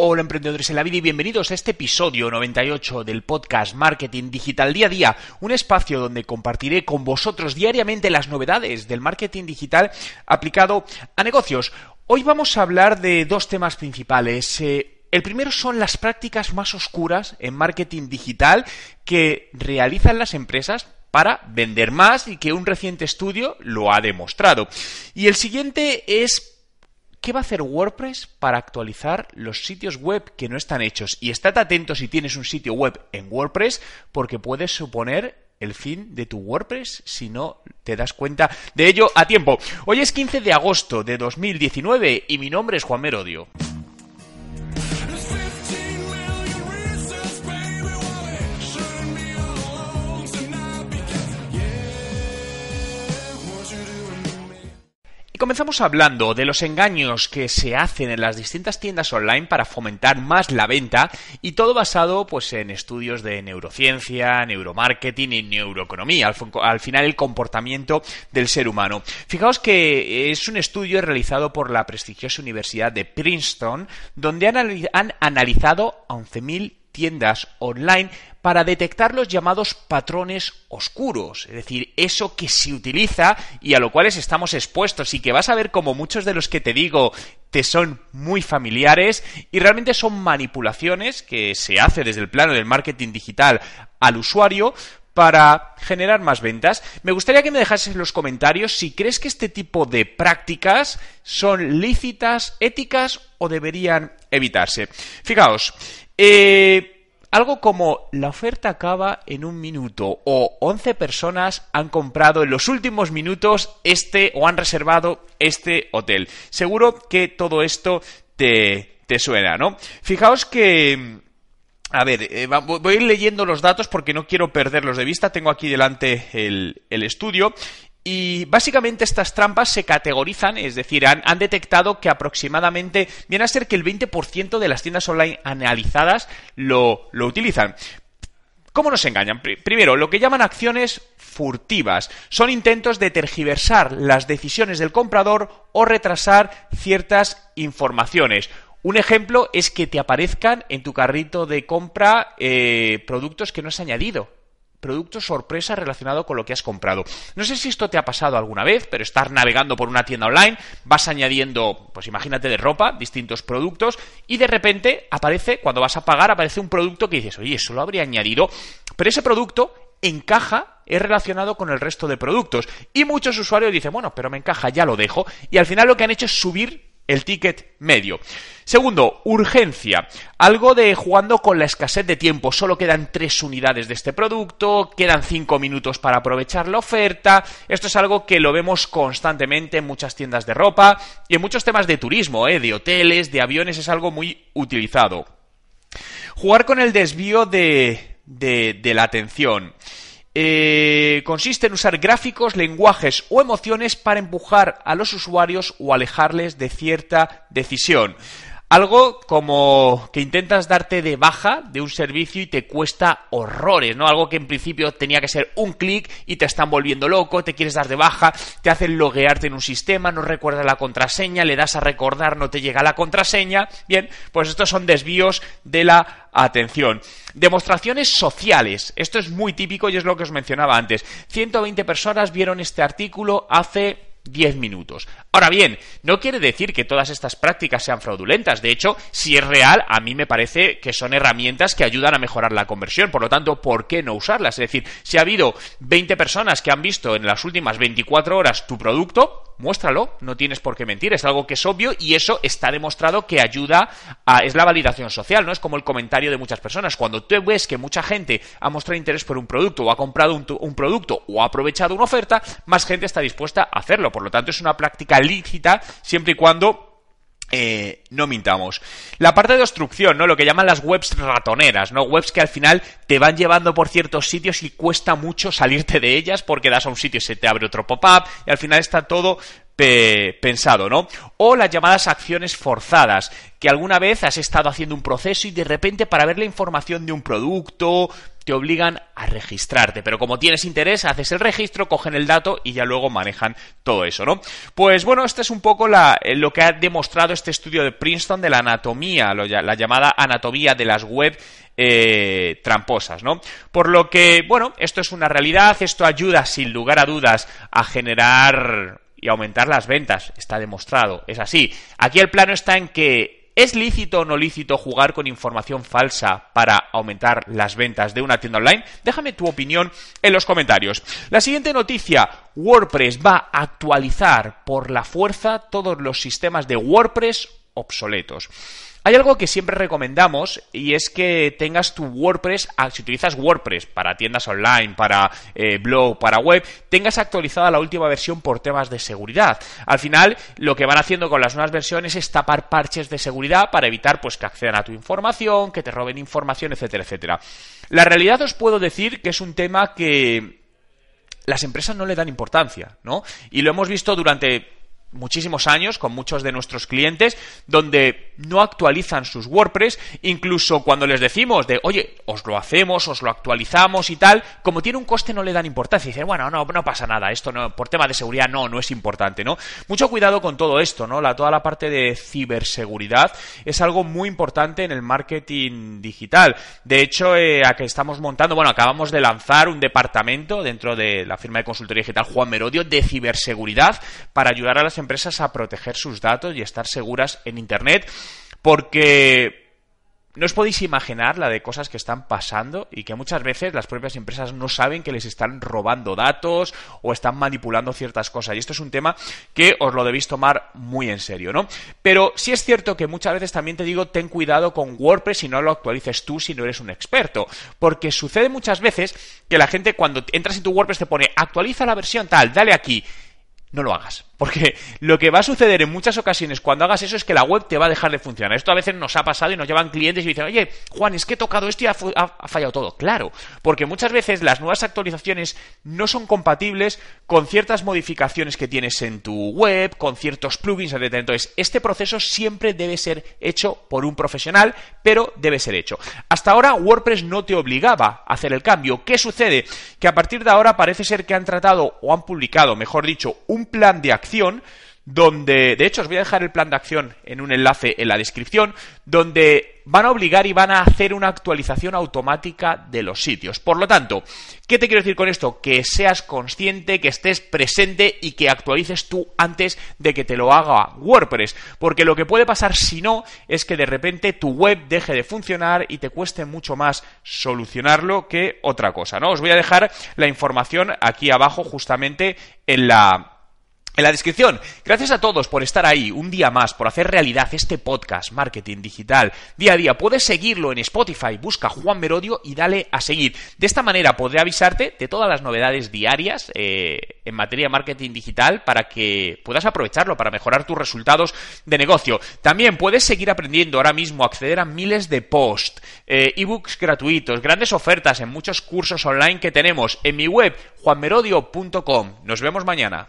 Hola emprendedores en la vida y bienvenidos a este episodio 98 del podcast Marketing Digital Día a Día, un espacio donde compartiré con vosotros diariamente las novedades del marketing digital aplicado a negocios. Hoy vamos a hablar de dos temas principales. Eh, el primero son las prácticas más oscuras en marketing digital que realizan las empresas para vender más y que un reciente estudio lo ha demostrado. Y el siguiente es ¿Qué va a hacer WordPress para actualizar los sitios web que no están hechos? Y estate atento si tienes un sitio web en WordPress porque puede suponer el fin de tu WordPress si no te das cuenta de ello a tiempo. Hoy es 15 de agosto de 2019 y mi nombre es Juan Merodio. Comenzamos hablando de los engaños que se hacen en las distintas tiendas online para fomentar más la venta y todo basado pues en estudios de neurociencia, neuromarketing y neuroeconomía, al, final el comportamiento del ser humano. Fijaos que es un estudio realizado por la prestigiosa Universidad de Princeton donde han, analizado a 11.000 tiendas online para detectar los llamados patrones oscuros, es decir, eso que se utiliza y a lo cual estamos expuestos y que vas a ver como muchos de los que te digo te son muy familiares y realmente son manipulaciones que se hace desde el plano del marketing digital al usuario para generar más ventas. Me gustaría que me dejases en los comentarios si crees que este tipo de prácticas son lícitas, éticas o deberían evitarse. Fijaos, eh, algo como la oferta acaba en un minuto o 11 personas han comprado en los últimos minutos este o han reservado este hotel. Seguro que todo esto te, te suena, ¿no? Fijaos que... A ver, eh, voy a ir leyendo los datos porque no quiero perderlos de vista. Tengo aquí delante el, el estudio y básicamente estas trampas se categorizan, es decir, han, detectado que aproximadamente viene a ser que el 20% de las tiendas online analizadas lo, lo utilizan. ¿Cómo nos engañan? Primero, lo que llaman acciones furtivas. Son intentos de tergiversar las decisiones del comprador o retrasar ciertas informaciones. Un ejemplo es que te aparezcan en tu carrito de compra eh, productos que no has añadido producto sorpresa relacionado con lo que has comprado. No sé si esto te ha pasado alguna vez, pero estar navegando por una tienda online, vas añadiendo, pues imagínate de ropa, distintos productos, y de repente aparece, cuando vas a pagar, aparece un producto que dices, oye, eso lo habría añadido, pero ese producto encaja, es relacionado con el resto de productos. Y muchos usuarios dicen, bueno, pero me encaja, ya lo dejo. Y al final lo que han hecho es subir el ticket medio. Segundo, urgencia. Algo de jugando con la escasez de tiempo. Solo quedan tres unidades de este producto, quedan cinco minutos para aprovechar la oferta. Esto es algo que lo vemos constantemente en muchas tiendas de ropa y en muchos temas de turismo, ¿eh? de hoteles, de aviones, es algo muy utilizado. Jugar con el desvío de, de la atención. Eh, consiste en usar gráficos, lenguajes o emociones para empujar a los usuarios o alejarles de cierta decisión. Algo como que intentas darte de baja de un servicio y te cuesta horrores, ¿no? Algo que en principio tenía que ser un clic y te están volviendo loco, te quieres dar de baja, te hacen loguearte en un sistema, no recuerdas la contraseña, le das a recordar, no te llega la contraseña. Bien, pues estos son desvíos de la atención. Demostraciones sociales. Esto es muy típico y es lo que os mencionaba antes. 120 personas vieron este artículo hace 10 minutos. Ahora bien, no quiere decir que todas estas prácticas sean fraudulentas. De hecho, si es real, a mí me parece que son herramientas que ayudan a mejorar la conversión. Por lo tanto, ¿por qué no usarlas? Es decir, si ha habido 20 personas que han visto en las últimas 24 horas tu producto, muéstralo, no tienes por qué mentir, es algo que es obvio y eso está demostrado que ayuda a... es la validación social, ¿no? Es como el comentario de muchas personas. Cuando tú ves que mucha gente ha mostrado interés por un producto o ha comprado un, un producto o ha aprovechado una oferta, más gente está dispuesta a hacerlo. Por lo tanto, es una práctica lícita siempre y cuando eh, no mintamos. La parte de obstrucción, ¿no? Lo que llaman las webs ratoneras, ¿no? Webs que al final te van llevando por ciertos sitios y cuesta mucho salirte de ellas porque das a un sitio y se te abre otro pop-up y al final está todo pensado, ¿no? O las llamadas acciones forzadas, que alguna vez has estado haciendo un proceso y de repente para ver la información de un producto, te obligan a registrarte. Pero como tienes interés, haces el registro, cogen el dato y ya luego manejan todo eso, ¿no? Pues bueno, este es un poco eh, lo que ha demostrado este estudio de Princeton de la anatomía, la llamada anatomía de las web eh, tramposas, ¿no? Por lo que, bueno, esto es una realidad, esto ayuda sin lugar a dudas a generar y aumentar las ventas, está demostrado, es así. Aquí el plano está en que ¿Es lícito o no lícito jugar con información falsa para aumentar las ventas de una tienda online? Déjame tu opinión en los comentarios. La siguiente noticia, WordPress va a actualizar por la fuerza todos los sistemas de WordPress obsoletos. Hay algo que siempre recomendamos y es que tengas tu WordPress, ah, si utilizas WordPress para tiendas online, para eh, blog, para web, tengas actualizada la última versión por temas de seguridad. Al final, lo que van haciendo con las nuevas versiones es tapar parches de seguridad para evitar pues que accedan a tu información, que te roben información, etcétera, etcétera. La realidad os puedo decir que es un tema que las empresas no le dan importancia, ¿no? Y lo hemos visto durante muchísimos años con muchos de nuestros clientes donde no actualizan sus WordPress, incluso cuando les decimos de, oye, os lo hacemos, os lo actualizamos y tal, como tiene un coste no le dan importancia dicen, bueno, no, no pasa nada, esto no, por tema de seguridad no, no es importante, ¿no? Mucho cuidado con todo esto, ¿no? La, toda la parte de ciberseguridad es algo muy importante en el marketing digital. De hecho, eh, a que estamos montando, bueno, acabamos de lanzar un departamento dentro de la firma de consultoría digital Juan Merodio de ciberseguridad para ayudar a las empresas a proteger sus datos y estar seguras en Internet, porque no os podéis imaginar la de cosas que están pasando y que muchas veces las propias empresas no saben que les están robando datos o están manipulando ciertas cosas. Y esto es un tema que os lo debéis tomar muy en serio, ¿no? Pero sí es cierto que muchas veces también te digo, ten cuidado con WordPress y no lo actualices tú si no eres un experto. Porque sucede muchas veces que la gente cuando entras en tu WordPress te pone actualiza la versión tal, dale aquí no lo hagas. Porque lo que va a suceder en muchas ocasiones cuando hagas eso es que la web te va a dejar de funcionar. Esto a veces nos ha pasado y nos llevan clientes y dicen, oye, Juan, es que he tocado esto y ha, fallado todo. Claro, porque muchas veces las nuevas actualizaciones no son compatibles con ciertas modificaciones que tienes en tu web, con ciertos plugins, etc. Entonces, este proceso siempre debe ser hecho por un profesional, pero debe ser hecho. Hasta ahora WordPress no te obligaba a hacer el cambio. ¿Qué sucede? Que a partir de ahora parece ser que han tratado o han publicado, mejor dicho, un plan de donde, de hecho, os voy a dejar el plan de acción en un enlace en la descripción, donde van a obligar y van a hacer una actualización automática de los sitios. Por lo tanto, ¿qué te quiero decir con esto? Que seas consciente, que estés presente y que actualices tú antes de que te lo haga WordPress. Porque lo que puede pasar si no es que de repente tu web deje de funcionar y te cueste mucho más solucionarlo que otra cosa, ¿no? Os voy a dejar la información aquí abajo justamente en la en la descripción. Gracias a todos por estar ahí un día más, por hacer realidad este podcast Marketing Digital día a día. Puedes seguirlo en Spotify, busca Juan Merodio y dale a seguir. De esta manera podré avisarte de todas las novedades diarias eh, en materia de marketing digital para que puedas aprovecharlo para mejorar tus resultados de negocio. También puedes seguir aprendiendo ahora mismo, acceder a miles de posts, eh, ebooks gratuitos, grandes ofertas en muchos cursos online que tenemos en mi web juanmerodio.com. Nos vemos mañana.